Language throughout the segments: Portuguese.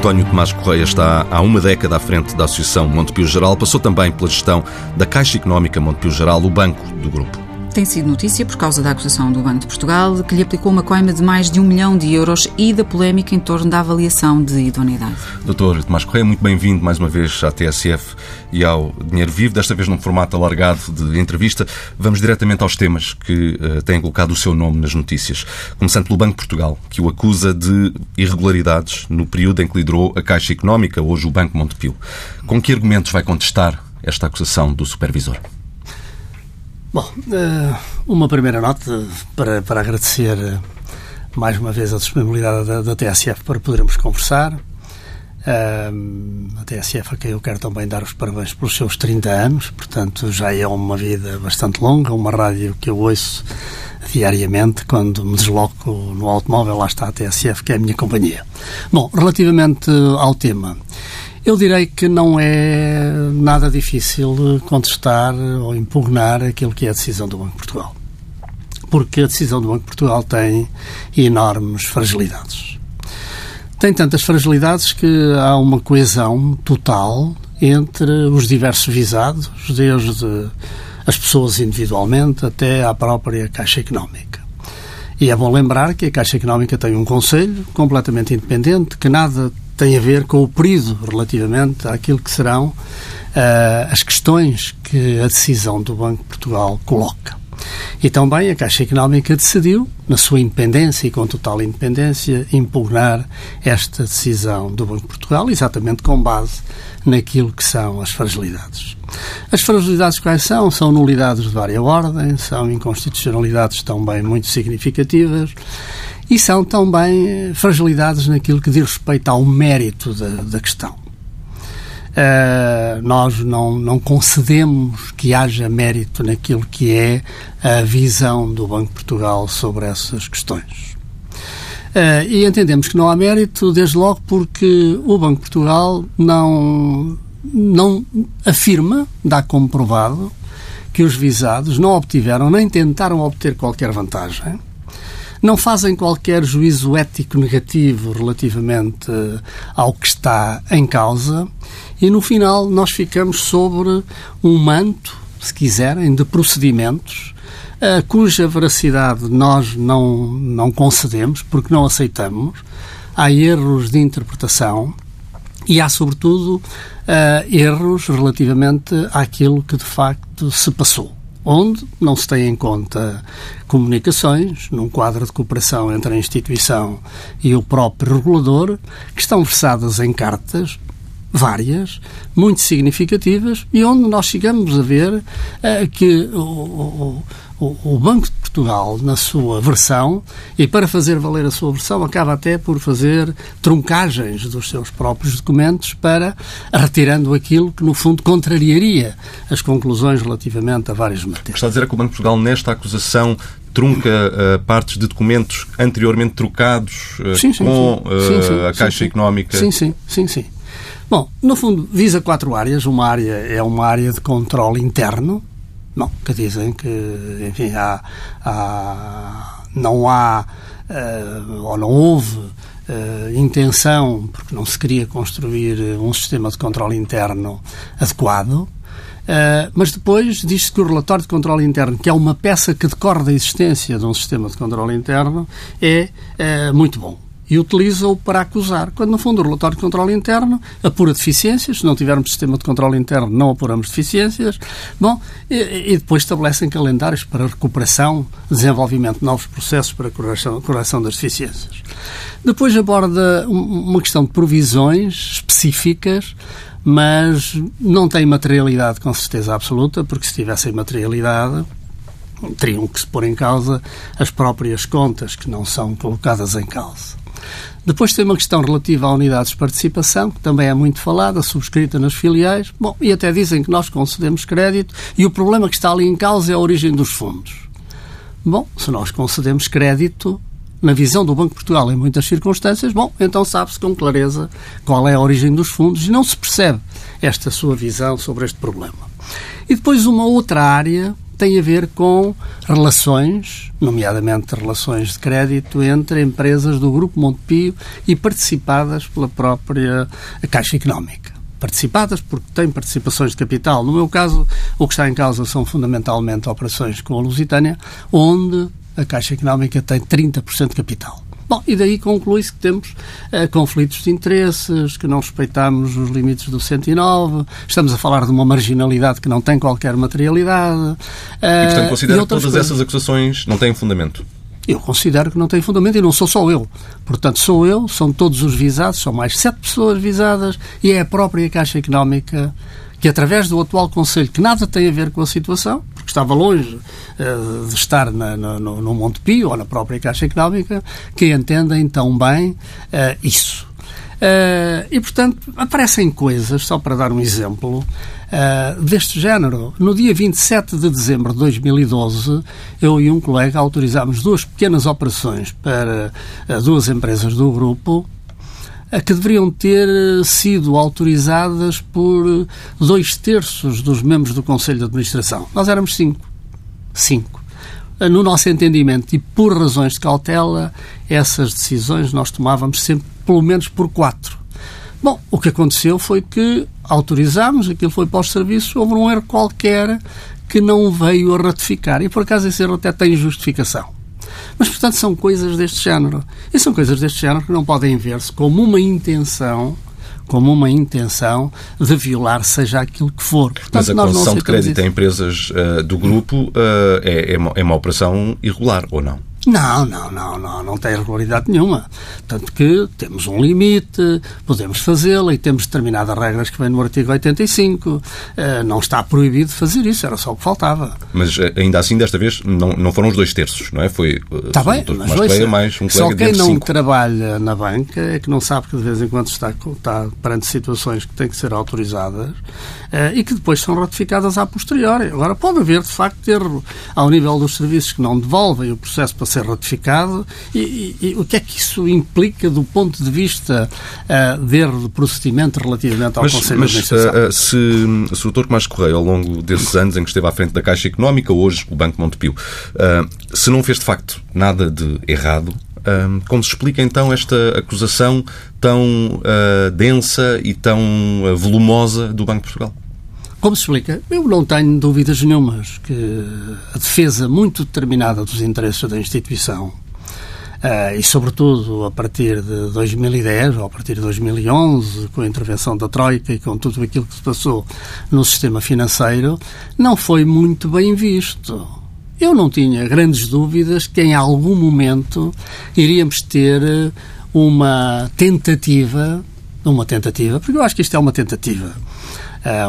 António Tomás Correia está há uma década à frente da Associação Montepio Geral, passou também pela gestão da Caixa Económica Montepio Geral, o banco do grupo tem sido notícia por causa da acusação do Banco de Portugal, que lhe aplicou uma coima de mais de um milhão de euros e da polémica em torno da avaliação de idoneidade. Doutor Tomás Correia, muito bem-vindo mais uma vez à TSF e ao Dinheiro Vivo, desta vez num formato alargado de entrevista. Vamos diretamente aos temas que uh, têm colocado o seu nome nas notícias. Começando pelo Banco de Portugal, que o acusa de irregularidades no período em que liderou a Caixa Económica, hoje o Banco Montepio. Com que argumentos vai contestar esta acusação do supervisor? Bom, eh, uma primeira nota para, para agradecer eh, mais uma vez a disponibilidade da, da TSF para podermos conversar. Eh, a TSF a quem eu quero também dar os parabéns pelos seus 30 anos, portanto já é uma vida bastante longa, uma rádio que eu ouço diariamente quando me desloco no automóvel, lá está a TSF, que é a minha companhia. Bom, relativamente ao tema, eu direi que não é nada difícil contestar ou impugnar aquilo que é a decisão do Banco de Portugal. Porque a decisão do Banco de Portugal tem enormes fragilidades. Tem tantas fragilidades que há uma coesão total entre os diversos visados, desde as pessoas individualmente até à própria Caixa Económica. E é bom lembrar que a Caixa Económica tem um conselho completamente independente, que nada tem a ver com o período relativamente àquilo que serão uh, as questões que a decisão do Banco de Portugal coloca. E também a Caixa Económica decidiu, na sua independência e com total independência, impugnar esta decisão do Banco de Portugal, exatamente com base naquilo que são as fragilidades. As fragilidades quais são? São nulidades de várias ordens, são inconstitucionalidades também muito significativas e são também eh, fragilidades naquilo que diz respeito ao mérito da, da questão. Uh, nós não, não concedemos que haja mérito naquilo que é a visão do Banco de Portugal sobre essas questões. Uh, e entendemos que não há mérito, desde logo porque o Banco de Portugal não, não afirma, dá como provado, que os visados não obtiveram nem tentaram obter qualquer vantagem não fazem qualquer juízo ético negativo relativamente eh, ao que está em causa e no final nós ficamos sobre um manto, se quiserem, de procedimentos uh, cuja veracidade nós não, não concedemos porque não aceitamos. Há erros de interpretação e há, sobretudo, uh, erros relativamente àquilo que de facto se passou onde não se tem em conta comunicações, num quadro de cooperação entre a instituição e o próprio regulador, que estão versadas em cartas várias, muito significativas, e onde nós chegamos a ver uh, que o, o, o, Banco de Portugal, na sua versão, e para fazer valer a sua versão, acaba até por fazer truncagens dos seus próprios documentos para retirando aquilo que, no fundo, contrariaria as conclusões relativamente a várias matérias. Está a dizer que o Banco de Portugal, nesta acusação, trunca uh, partes de documentos anteriormente trocados uh, sim, sim, com sim. Sim, a Caixa Económica? Sim, sim, sim, sim. Bom, no fundo, visa quatro áreas. Uma área é uma área de controle interno, Bom, que dizem que, enfim, há, há não há uh, ou não houve uh, intenção, porque não se queria construir um sistema de controle interno adequado, Uh, mas depois diz-se que o relatório de controle interno, que é uma peça que decorre da existência de um sistema de controle interno, é muito bom e utiliza-o para acusar, quando no fundo o relatório de controle interno apura deficiências, se não tivermos sistema de controle interno não apuramos deficiências, bom, e, e depois estabelecem calendários para recuperação, desenvolvimento de novos processos para correção, correção das deficiências. Depois aborda uma questão de provisões específicas, mas não tem materialidade com certeza absoluta, porque se tivessem materialidade, teriam que se pôr em causa as próprias contas que não são colocadas em causa. Depois tem uma questão relativa a unidades de participação, que também é muito falada, subscrita nas filiais. Bom, e até dizem que nós concedemos crédito e o problema que está ali em causa é a origem dos fundos. Bom, se nós concedemos crédito, na visão do Banco de Portugal, em muitas circunstâncias, bom, então sabe-se com clareza qual é a origem dos fundos e não se percebe esta sua visão sobre este problema. E depois uma outra área tem a ver com relações, nomeadamente relações de crédito, entre empresas do Grupo Montepio e participadas pela própria Caixa Económica. Participadas porque têm participações de capital. No meu caso, o que está em causa são fundamentalmente operações com a Lusitânia, onde a Caixa Económica tem 30% de capital. Bom, e daí conclui-se que temos uh, conflitos de interesses, que não respeitamos os limites do 109, estamos a falar de uma marginalidade que não tem qualquer materialidade. Uh, e, portanto, considera que todas coisas. essas acusações não têm fundamento? Eu considero que não tem fundamento e não sou só eu. Portanto, sou eu, são todos os visados, são mais sete pessoas visadas e é a própria Caixa Económica que, através do atual Conselho, que nada tem a ver com a situação, porque estava longe uh, de estar na, no, no Monte Pio ou na própria Caixa Económica, que entendem tão bem uh, isso. Uh, e, portanto, aparecem coisas, só para dar um exemplo, uh, deste género. No dia 27 de dezembro de 2012, eu e um colega autorizámos duas pequenas operações para uh, duas empresas do grupo que deveriam ter sido autorizadas por dois terços dos membros do Conselho de Administração. Nós éramos cinco. Cinco. No nosso entendimento e por razões de cautela, essas decisões nós tomávamos sempre pelo menos por quatro. Bom, o que aconteceu foi que autorizámos, aquilo foi para os serviços, houve um erro qualquer que não veio a ratificar. E por acaso esse erro até tem justificação. Mas, portanto, são coisas deste género. E são coisas deste género que não podem ver-se como uma intenção como uma intenção de violar seja aquilo que for. Portanto, Mas a concessão de crédito isso. a empresas uh, do grupo uh, é, é, uma, é uma operação irregular, ou não? Não, não, não, não, não tem regularidade nenhuma. Tanto que temos um limite, podemos fazê-la e temos determinadas regras que vêm no artigo 85. Eh, não está proibido fazer isso, era só o que faltava. Mas eh, ainda assim, desta vez, não, não foram os dois terços, não é? Foi está bem, mas colega, mais um Só quem não cinco. trabalha na banca é que não sabe que de vez em quando está, está perante situações que têm que ser autorizadas eh, e que depois são ratificadas a posteriori. Agora, pode haver, de facto, erro ao nível dos serviços que não devolvem o processo para ser ratificado e, e, e, o que é que isso implica do ponto de vista uh, de erro de procedimento relativamente ao mas, Conselho mas, de Administração? Uh, se, se o Dr. Tomás Correia, ao longo desses anos em que esteve à frente da Caixa Económica, hoje o Banco Montepio, uh, se não fez de facto nada de errado, como se explica então esta acusação tão densa e tão volumosa do Banco de Portugal? Como se explica? Eu não tenho dúvidas nenhumas que a defesa muito determinada dos interesses da instituição uh, e, sobretudo, a partir de 2010 ou a partir de 2011, com a intervenção da Troika e com tudo aquilo que se passou no sistema financeiro, não foi muito bem visto. Eu não tinha grandes dúvidas que em algum momento iríamos ter uma tentativa, uma tentativa, porque eu acho que isto é uma tentativa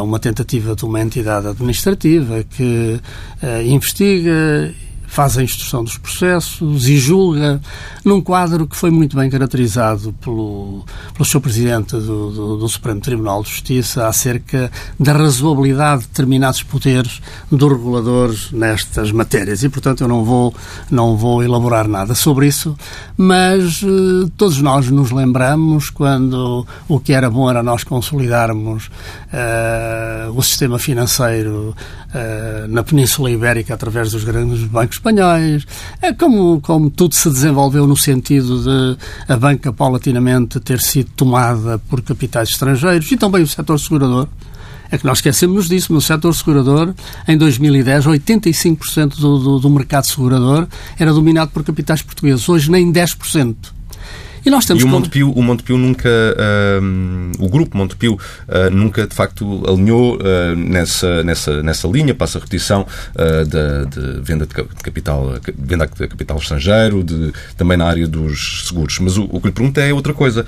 uma tentativa de uma entidade administrativa que uh, investiga faz a instrução dos processos e julga num quadro que foi muito bem caracterizado pelo, pelo seu Presidente do, do, do, Supremo Tribunal de Justiça acerca da razoabilidade de determinados poderes dos reguladores nestas matérias. E, portanto, eu não vou, não vou elaborar nada sobre isso, mas eh, todos nós nos lembramos quando o que era bom era nós consolidarmos uh, o sistema financeiro na Península Ibérica através dos grandes bancos espanhóis. É como, como tudo se desenvolveu no sentido de a banca paulatinamente ter sido tomada por capitais estrangeiros e também o setor segurador. É que nós esquecemos disso, no setor segurador, em 2010, 85% do, do, do mercado segurador era dominado por capitais portugueses. Hoje, nem 10%. E, nós temos e o, Montepio, o Montepio nunca, uh, o grupo Montepio uh, nunca de facto alinhou uh, nessa, nessa, nessa linha, passa a repetição da de venda de capital, venda de capital estrangeiro, de, também na área dos seguros. Mas o, o que lhe pergunto é outra coisa.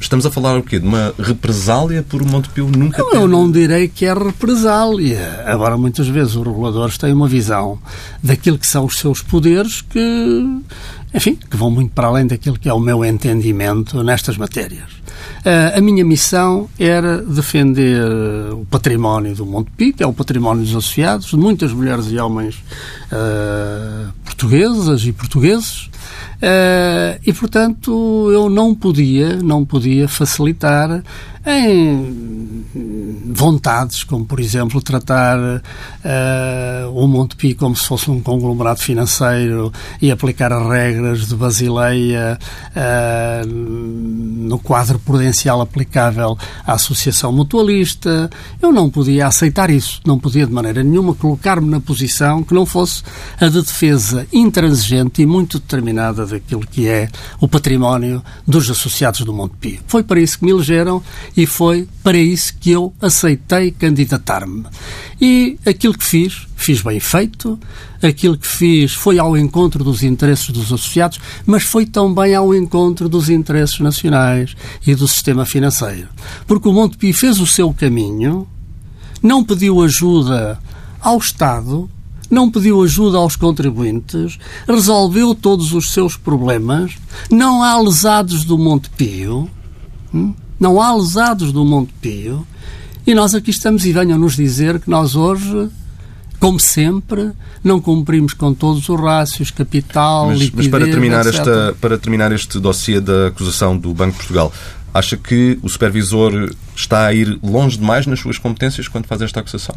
Estamos a falar o quê? De uma represália por Montepio nunca não, ter... Eu não direi que é represália. Agora, muitas vezes os reguladores têm uma visão daquilo que são os seus poderes que enfim, que vão muito para além daquilo que é o meu entendimento nestas matérias. Uh, a minha missão era defender o património do Montepio, que é o património dos associados, de muitas mulheres e homens uh, portuguesas e portugueses, uh, e portanto eu não podia, não podia facilitar em vontades, como por exemplo tratar uh, o Montepio como se fosse um conglomerado financeiro e aplicar as regras de Basileia uh, no quadro prudencial aplicável à Associação Mutualista. Eu não podia aceitar isso, não podia de maneira nenhuma colocar-me na posição que não fosse a de defesa intransigente e muito determinada daquilo que é o património dos associados do Montepio. Foi para isso que me elegeram e foi para isso que eu aceitei candidatar-me. E aquilo que fiz, fiz bem feito, aquilo que fiz foi ao encontro dos interesses dos associados, mas foi também ao encontro dos interesses nacionais e do sistema financeiro. Porque o Montepio fez o seu caminho, não pediu ajuda ao Estado, não pediu ajuda aos contribuintes, resolveu todos os seus problemas, não há lesados do Montepio. Hum? Não há lesados do Monte Pio, e nós aqui estamos e venham-nos dizer que nós hoje, como sempre, não cumprimos com todos os rácios, capital, mas, liquidez, mas para terminar etc. esta Para terminar este dossiê da acusação do Banco de Portugal, acha que o supervisor está a ir longe demais nas suas competências quando faz esta acusação?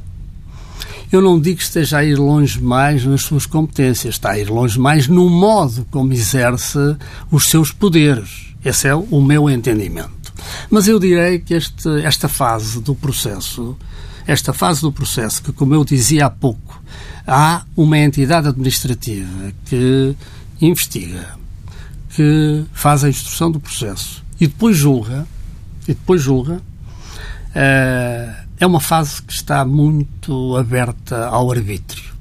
Eu não digo que esteja a ir longe mais nas suas competências, está a ir longe mais no modo como exerce os seus poderes. Esse é o meu entendimento. Mas eu direi que este, esta fase do processo, esta fase do processo, que, como eu dizia há pouco, há uma entidade administrativa que investiga, que faz a instrução do processo e depois julga, e depois julga, eh, é uma fase que está muito aberta ao arbítrio.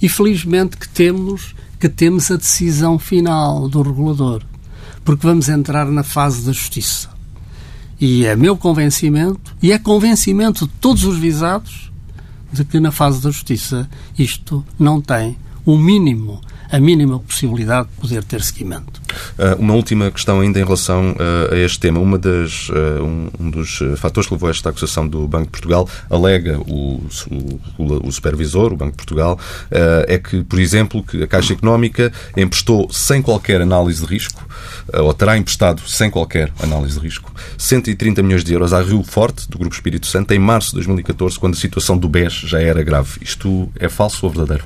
E felizmente que temos que temos a decisão final do regulador, porque vamos entrar na fase da justiça. E é meu convencimento, e é convencimento de todos os visados, de que na fase da justiça isto não tem o mínimo, a mínima possibilidade de poder ter seguimento. Uh, uma última questão ainda em relação uh, a este tema. Uma das, um, um, dos fatores que levou a esta acusação do Banco de Portugal, alega o, o, o supervisor, o Banco de Portugal, é que, por exemplo, que a Caixa Económica emprestou sem qualquer análise de risco, ou terá emprestado sem qualquer análise de risco, 130 milhões de euros à Rio Forte, do Grupo Espírito Santo, em março de 2014, quando a situação do BES já era grave. Isto é falso ou verdadeiro?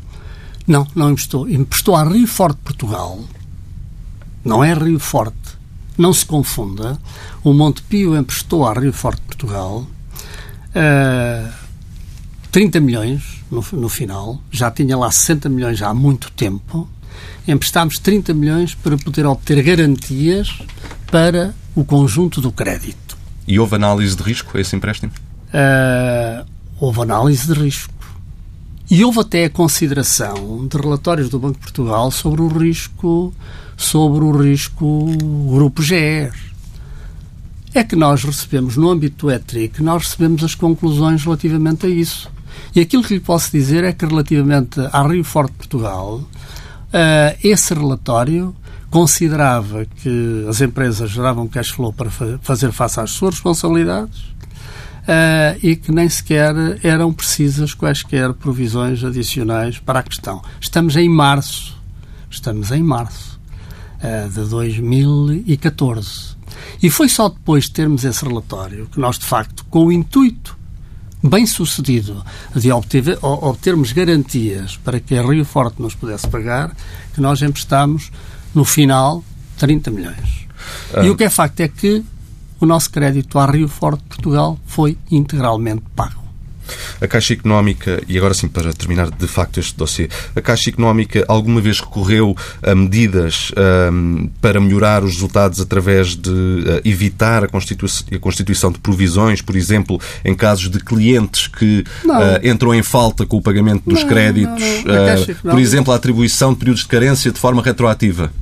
Não, não emprestou. Emprestou à Rio Forte Portugal. Não é Rio Forte. Não se confunda. O Montepio emprestou à Rio Forte Portugal uh, eh, 30 milhões no, no final. Já tinha lá 60 milhões há muito tempo. Emprestámos 30 milhões para poder obter garantias para o conjunto do crédito. E houve análise de risco a esse empréstimo? Uh, houve análise de risco. E houve até a consideração de relatórios do Banco de Portugal sobre o risco, sobre o risco grupo GR. É que nós recebemos, no âmbito do ETRIC, nós recebemos as conclusões relativamente a isso. E aquilo que lhe posso dizer é que, relativamente à Rio Forte de Portugal, uh, esse relatório considerava que as empresas geravam cash flow para fazer face às suas responsabilidades uh, e que nem sequer eram precisas quaisquer provisões adicionais para a questão. Estamos em março, estamos em março uh, de 2014. E foi só depois de termos esse relatório que nós, de facto, com o intuito bem sucedido de obter, obtermos garantias para que a Rio Forte nos pudesse pagar, que nós emprestámos, no final, 30 milhões. Ah. E o que é facto é que o nosso crédito à Rio Forte Portugal foi integralmente pago. A Caixa Económica, e agora sim para terminar de facto este dossiê, a Caixa Económica alguma vez recorreu a medidas um, para melhorar os resultados através de uh, evitar a, a, constituição de provisões, por exemplo, em casos de clientes que uh, entram em falta com o pagamento dos não, créditos, não, não. Uh, por exemplo, a atribuição de períodos de carência de forma retroativa?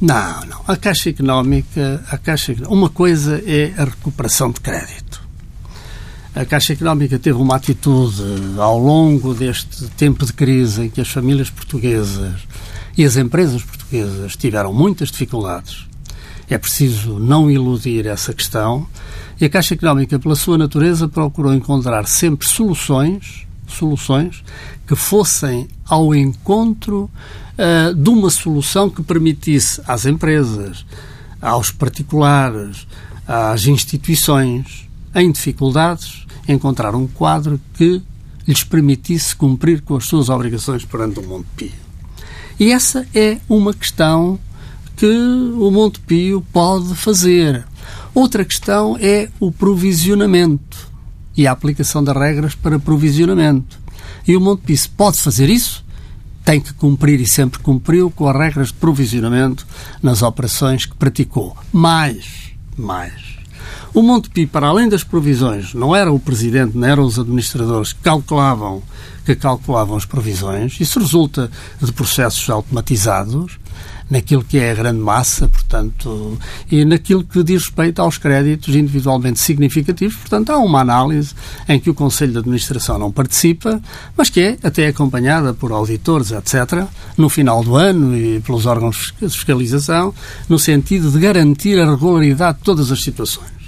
Não, não. A Caixa Económica, a Caixa, uma coisa é a recuperação de crédito. A Caixa Económica teve uma atitude ao longo deste tempo de crise em que as famílias portuguesas E as empresas portuguesas tiveram muitas dificuldades. É preciso não iludir essa questão. E a Caixa Económica, pela sua natureza, procurou encontrar sempre soluções, soluções que fossem ao encontro uh, de uma solução que permitisse às empresas, aos particulares, às instituições em dificuldades encontrar um quadro que lhes permitisse cumprir com as suas obrigações perante o Montepio. E essa é uma questão que o Montepio pode fazer. Outra questão é o provisionamento e a aplicação das regras para provisionamento. E o Montepio pode fazer isso, tem que cumprir e sempre cumpriu com as regras de provisionamento nas operações que praticou. Mais, mais. O Montepio, para além das provisões, não era o presidente, não eram os administradores que calculavam, que calculavam as provisões. Isso resulta de processos automatizados naquilo que é a grande massa, portanto, e naquilo que diz respeito aos créditos individualmente significativos. Portanto, há uma análise em que o Conselho de Administração não participa, mas que é até acompanhada por auditores, etc., no final do ano e pelos órgãos de fiscalização, no sentido de garantir a regularidade de todas as situações.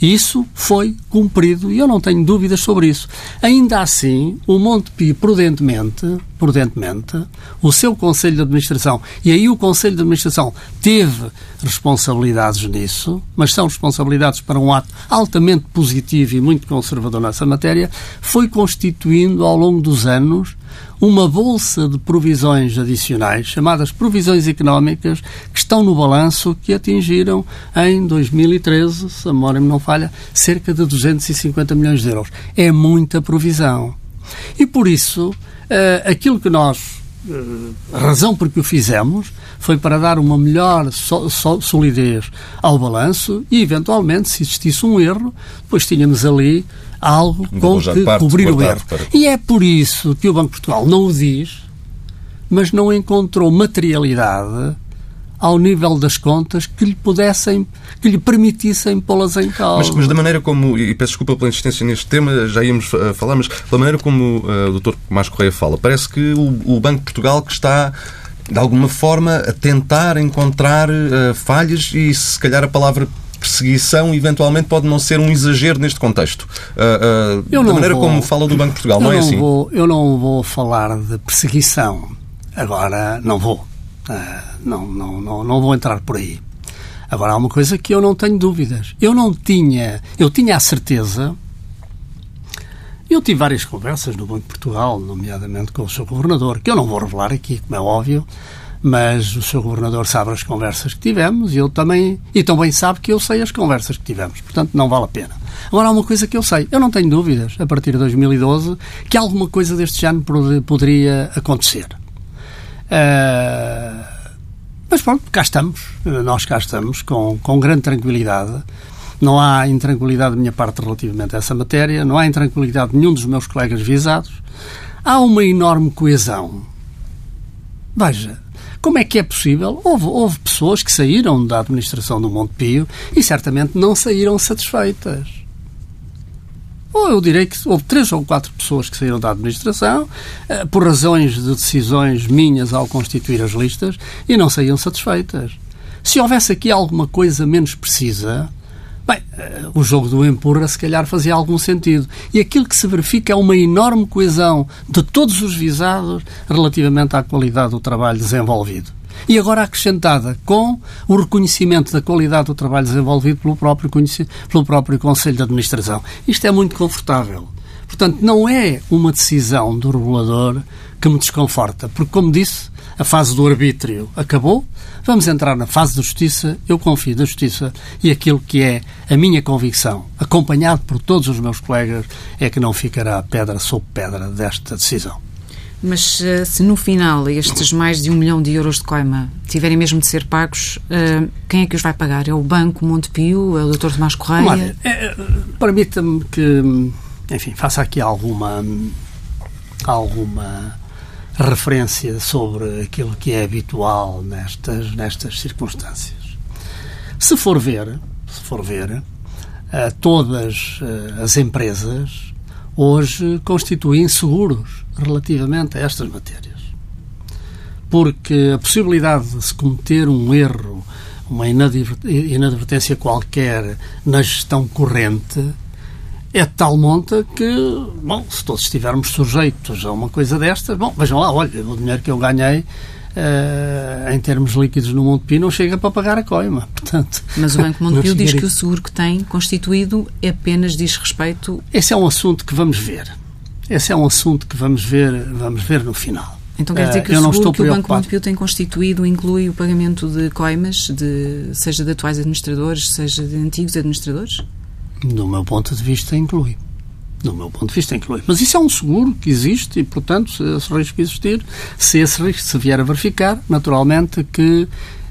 Isso foi cumprido e eu não tenho dúvidas sobre isso. Ainda assim, o Montepio, prudentemente, prudentemente, o seu Conselho de Administração, e aí o Conselho de Administração teve responsabilidades nisso, mas são responsabilidades para um ato altamente positivo e muito conservador nessa matéria, foi constituindo ao longo dos anos uma bolsa de provisões adicionais, chamadas provisões económicas, que estão no balanço, que atingiram em 2013, se a memória me não falha, cerca de 250 milhões de euros. É muita provisão. E por isso, uh, aquilo que nós a razão por que o fizemos foi para dar uma melhor so, so, solidez ao balanço e, eventualmente, se existisse um erro, depois tínhamos ali algo com que parte, cobrir o erro. Para... E é por isso que o Banco de Portugal não o diz, mas não encontrou materialidade ao nível das contas que lhe pudessem, que lhe permitissem pô-las em causa. Mas, mas, da maneira como, e peço desculpa pela insistência neste tema, já íamos uh, falar, mas pela maneira como uh, o Dr. Tomás Correia fala, parece que o, o Banco de Portugal que está de alguma forma a tentar encontrar uh, falhas e se calhar a palavra perseguição eventualmente pode não ser um exagero neste contexto. Uh, uh, da maneira vou, como fala do Banco de Portugal, não, não é assim? Vou, eu não vou falar de perseguição. Agora, não vou. Uh, não, não, não, não vou entrar por aí. Agora, há uma coisa que eu não tenho dúvidas. Eu não tinha... Eu tinha a certeza... Eu tive várias conversas no Banco de Portugal, nomeadamente com o seu governador, que eu não vou revelar aqui, como é óbvio, mas o seu governador sabe as conversas que tivemos e eu também, e também sabe que eu sei as conversas que tivemos, portanto não vale a pena. Agora há uma coisa que eu sei, eu não tenho dúvidas, a partir de 2012, que alguma coisa deste género poderia acontecer. Uh, mas pronto, cá estamos, nós cá estamos, com, com grande tranquilidade. Não há intranquilidade da minha parte relativamente a essa matéria, não há intranquilidade de nenhum dos meus colegas visados. Há uma enorme coesão. Veja, como é que é possível? Houve, houve pessoas que saíram da administração do Monte Pio e certamente não saíram satisfeitas. Ou eu direi que houve três ou quatro pessoas que saíram da administração eh, por razões de decisões minhas ao constituir as listas e não saíam satisfeitas. Se houvesse aqui alguma coisa menos precisa, Bem, eh, o jogo do empurra se calhar fazia algum sentido. E aquilo que se verifica é uma enorme coesão de todos os visados relativamente à qualidade do trabalho desenvolvido. E agora acrescentada com o reconhecimento da qualidade do trabalho desenvolvido pelo próprio, pelo próprio Conselho de Administração. Isto é muito confortável. Portanto, não é uma decisão do regulador que me desconforta, porque, como disse, a fase do arbítrio acabou, vamos entrar na fase da justiça. Eu confio na justiça e aquilo que é a minha convicção, acompanhado por todos os meus colegas, é que não ficará pedra sobre pedra desta decisão. Mas eh, se no final estes mais de um milhão de euros de coima tiverem mesmo de ser pagos, eh, quem é que os vai pagar? É o Banco Montepio? É o Dr. Tomás Correia? É, Permita-me que, enfim, faça aqui alguma alguma referência sobre aquilo que é habitual nestas, nestas circunstâncias. Se for ver, se for ver, uh, todas as empresas hoje constituem seguros relativamente a estas matérias. porque a possibilidade de se cometer um erro, uma inadvertência qualquer na gestão corrente é de tal monta que, bom, se todos estivermos sujeitos a uma coisa destas, bom, vejam lá, olha, o dinheiro que eu ganhei Uh, em termos líquidos no Montepio não chega para pagar a coima. Portanto, Mas o Banco Montepio diz que o seguro que tem constituído apenas diz respeito... Esse é um assunto que vamos ver. Esse é um assunto que vamos ver, vamos ver no final. Então quer dizer que uh, o seguro que o Banco Montepio tem constituído inclui o pagamento de coimas, de, seja de atuais administradores, seja de antigos administradores? Do meu ponto de vista, inclui do meu ponto de vista, inclui. Mas isso é um seguro que existe e, portanto, se esse risco existir, se esse risco se vier a verificar, naturalmente que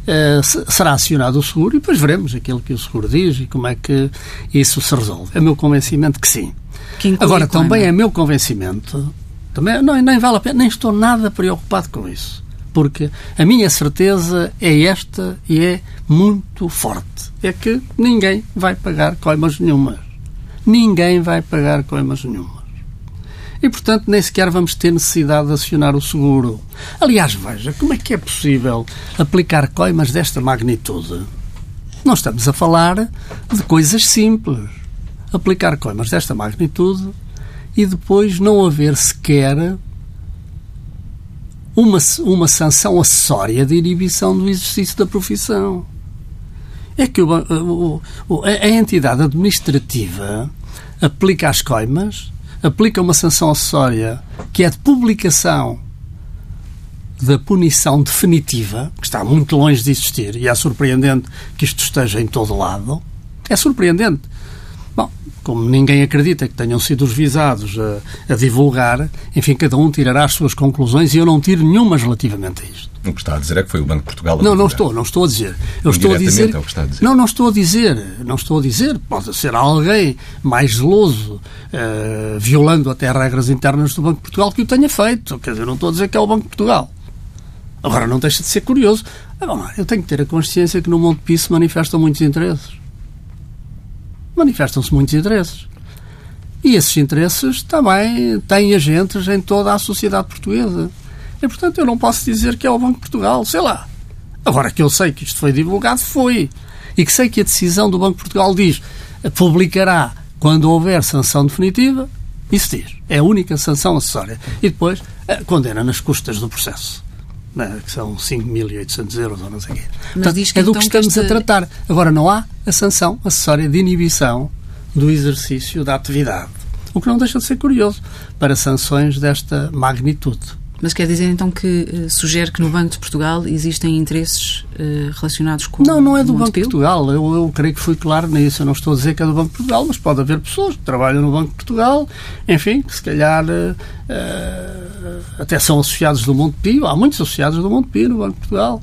uh, será acionado o seguro e depois veremos aquilo que o seguro diz e como é que isso se resolve. É meu convencimento que sim. Agora, também é meu convencimento, também, não, nem vale a pena, nem estou nada preocupado com isso. Porque a minha certeza é esta e é muito forte. É que ninguém vai pagar coimas nenhumas ninguém vai pagar coimas nenhumas. E, portanto, nem sequer vamos ter necessidade de acionar o seguro. Aliás, veja, como é que é possível aplicar coimas desta magnitude? Não estamos a falar de coisas simples. Aplicar coimas desta magnitude e depois não haver sequer uma, uma sanção acessória de inibição do exercício da profissão é que o, o, a entidade administrativa aplica as coimas, aplica uma sanção acessória que é de publicação da punição definitiva, que está muito longe de existir, e é surpreendente que isto esteja em todo lado. É surpreendente. Como ninguém acredita que tenham sido os visados a, a divulgar, enfim, cada um tirará as suas conclusões e eu não tiro nenhumas relativamente a isto. O que está a dizer é que foi o Banco de Portugal. A não, não estou, não estou a dizer. Eu estou a dizer, é o que está a dizer. Não, não estou a dizer. Não estou a dizer. Pode ser alguém mais zeloso, uh, violando até regras internas do Banco de Portugal, que o tenha feito. Quer dizer, não estou a dizer que é o Banco de Portugal. Agora, não deixa de ser curioso. Ah, eu tenho que ter a consciência que no Monte Pio se manifestam muitos interesses. Manifestam-se muitos interesses. E esses interesses também têm agentes em toda a sociedade portuguesa. E, portanto, eu não posso dizer que é o Banco de Portugal, sei lá. Agora que eu sei que isto foi divulgado, foi. E que sei que a decisão do Banco de Portugal diz publicará quando houver sanção definitiva, isso diz. É a única sanção acessória. E depois eh, condena nas custas do processo. Né, que são 5.800 euros ou não sei o quê. Portanto, é do então que estamos que a tratar. Agora, não há a sanção acessória de inibição do exercício da atividade. O que não deixa de ser curioso para sanções desta magnitude. Mas quer dizer então que uh, sugere que no Banco de Portugal existem interesses uh, relacionados com Não, não é do Banco de Portugal. Eu, eu creio que fui claro nisso. Eu não estou a dizer que é do Banco de Portugal, mas pode haver pessoas que trabalham no Banco de Portugal, enfim, que se calhar uh, até são associados do Montepio. Há muitos associados do Montepio no Banco de Portugal.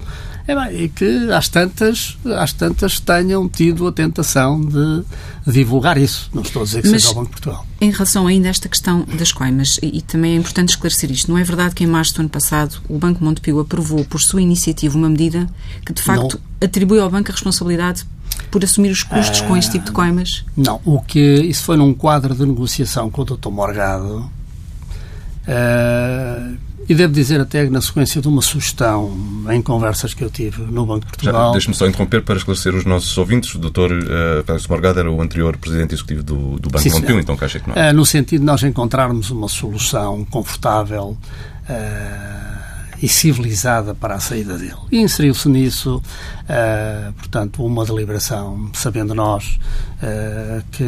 É bem, e que às tantas, às tantas tenham tido a tentação de divulgar isso. Não estou a dizer que Mas, seja o Banco de Portugal. Em relação ainda a esta questão das coimas, e, e, também é importante esclarecer isto, não é verdade que em março do ano passado o Banco Montepio aprovou por sua iniciativa uma medida que de facto não. atribui ao banco a responsabilidade por assumir os custos com este tipo de coimas? Não, o que isso foi num quadro de negociação com o Dr. Morgado. Uh, e devo dizer até que na sequência de uma sugestão em conversas que eu tive no Banco de Portugal... Deixe-me só interromper para esclarecer os nossos ouvintes. O Dr. Uh, Pedro Morgado era o anterior Presidente Executivo do, do Banco Sim, Montepio, então que acha que não é? Uh, no sentido de nós encontrarmos uma solução confortável uh, e civilizada para a saída dele. E inseriu-se nisso, uh, portanto, uma deliberação, sabendo nós uh, que,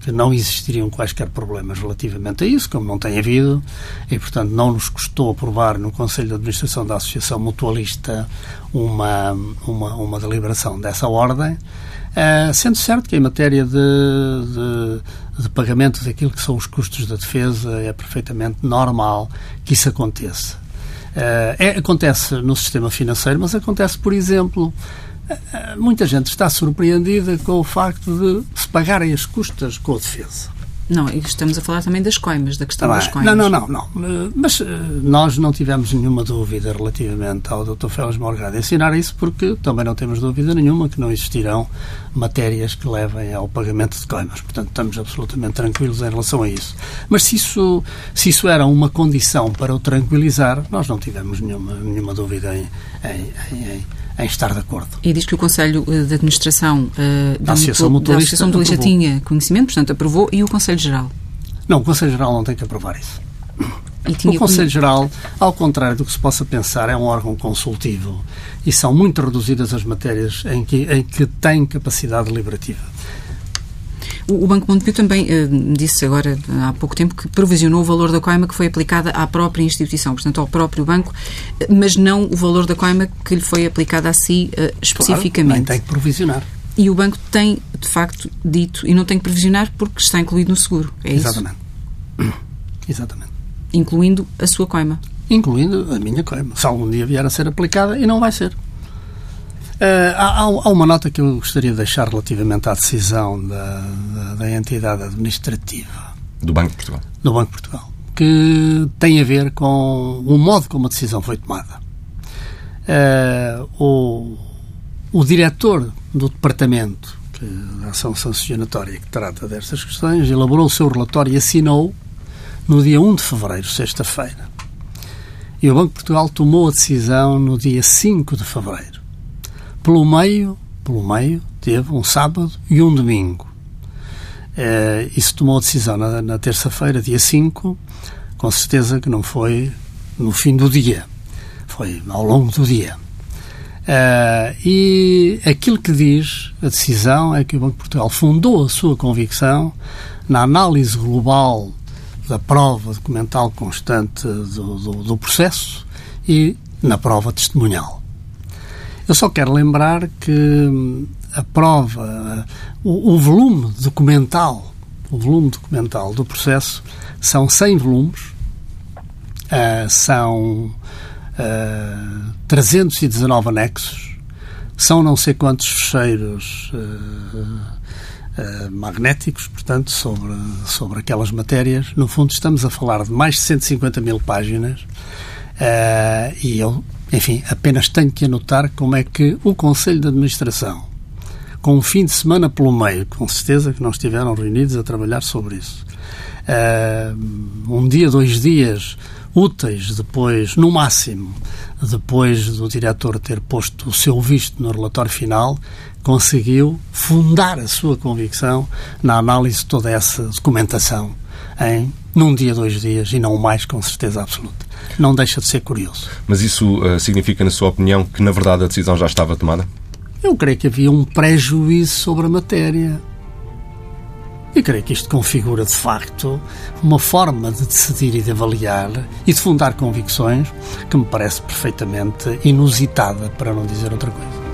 que não existiriam quaisquer problemas relativamente a isso, como não tem havido, e, portanto, não nos custou aprovar no Conselho de Administração da Associação Mutualista uma, uma, uma deliberação dessa ordem. Uh, sendo certo que em matéria de, de, de, pagamento daquilo que são os custos da defesa é perfeitamente normal que isso aconteça. Uh, é, acontece no sistema financeiro, mas acontece, por exemplo, uh, muita gente está surpreendida com o facto de se pagarem as custas com a defesa. Não, estamos a falar também das coimas, da questão das coimas. Não, não, não, não. Mas nós não tivemos nenhuma dúvida relativamente ao Dr. Félix Morgado ensinar isso, porque também não temos dúvida nenhuma que não existirão matérias que levem ao pagamento de coimas. Portanto, estamos absolutamente tranquilos em relação a isso. Mas se isso, se isso era uma condição para o tranquilizar, nós não tivemos nenhuma, nenhuma dúvida em, em, em em estar de acordo. E diz que o Conselho eh, de Administração uh, da, Associação Motorista, da Associação tinha conhecimento, portanto aprovou, e o Conselho Geral? Não, o Conselho Geral não tem que aprovar isso. o Conselho Geral, ao contrário do que se possa pensar, é um órgão consultivo e são muito reduzidas as matérias em que, em que tem capacidade deliberativa. O, Banco Montepio também uh, disse agora, há pouco tempo, que provisionou o valor da coima que foi aplicada à própria instituição, portanto, ao próprio banco, mas não o valor da coima que lhe foi aplicada a si uh, especificamente. Claro, tem que provisionar. E o banco tem, de facto, dito, e não tem que provisionar porque está incluído no seguro. É Exatamente. isso? Exatamente. Incluindo a sua coima. Incluindo a minha coima. Se algum dia vier a ser aplicada, e não vai ser. Uh, há, há, uma nota que eu gostaria de deixar relativamente à decisão da, da, da, entidade administrativa. Do Banco de Portugal. Do Banco de Portugal. Que tem a ver com o modo como a decisão foi tomada. Uh, o, o diretor do departamento que, da ação sancionatória que trata destas questões elaborou o seu relatório e assinou no dia 1 de fevereiro, sexta-feira. E o Banco de Portugal tomou a decisão no dia 5 de fevereiro. Pelo meio, pelo meio, teve um sábado e um domingo. E se tomou a decisão na, na terça-feira, dia 5, com certeza que não foi no fim do dia, foi ao longo do dia. Uh, e aquilo que diz a decisão é que o Banco de Portugal fundou a sua convicção na análise global da prova documental constante do, do, do processo e na prova testemunhal. Eu só quero lembrar que hum, a prova, o, o volume documental, o volume documental do processo são 100 volumes, uh, são uh, ah, 319 anexos, são não sei quantos fecheiros uh, magnéticos, portanto, sobre, sobre aquelas matérias. No fundo, estamos a falar de mais de 150 mil páginas e eu enfim, apenas tenho que anotar como é que o Conselho de Administração, com um fim de semana pelo meio, com certeza que não estiveram reunidos a trabalhar sobre isso, uh, um dia, dois dias úteis depois, no máximo, depois do diretor ter posto o seu visto no relatório final, conseguiu fundar a sua convicção na análise de toda essa documentação em num dia, dois dias e não mais, com certeza absoluta. Não deixa de ser curioso. Mas isso uh, significa, na sua opinião, que na verdade a decisão já estava tomada? Eu creio que havia um prejuízo sobre a matéria. E creio que isto configura, de facto, uma forma de decidir e de avaliar e de fundar convicções que me parece perfeitamente inusitada, para não dizer outra coisa.